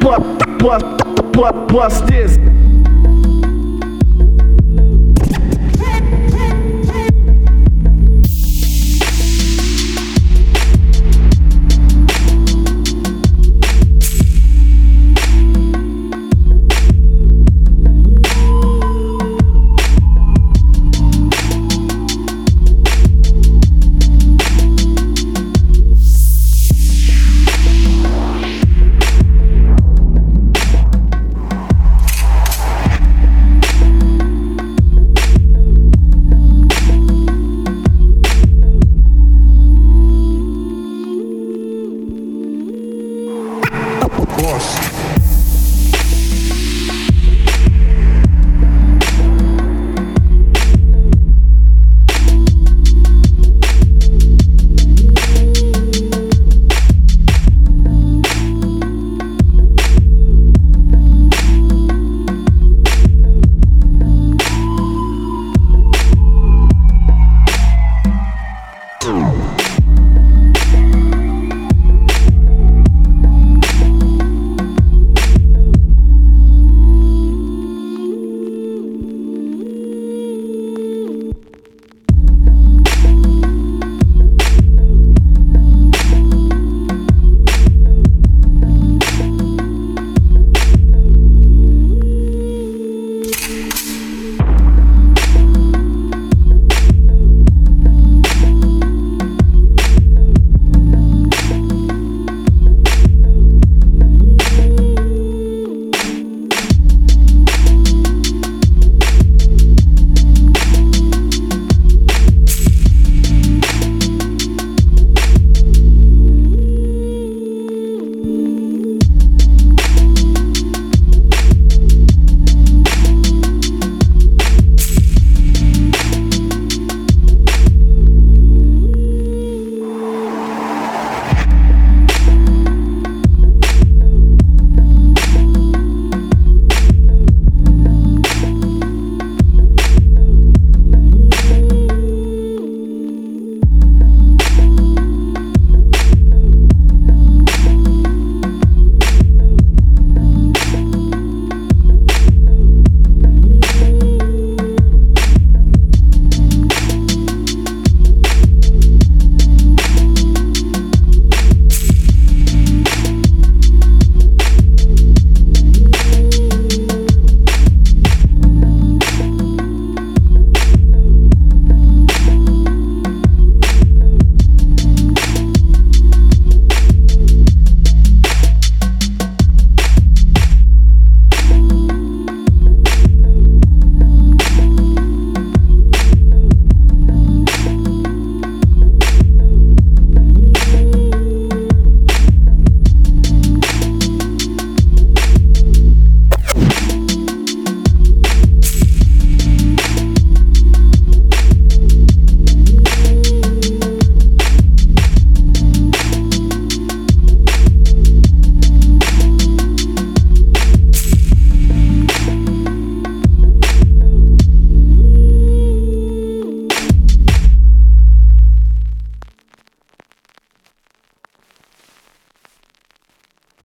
plus plus plus plus this.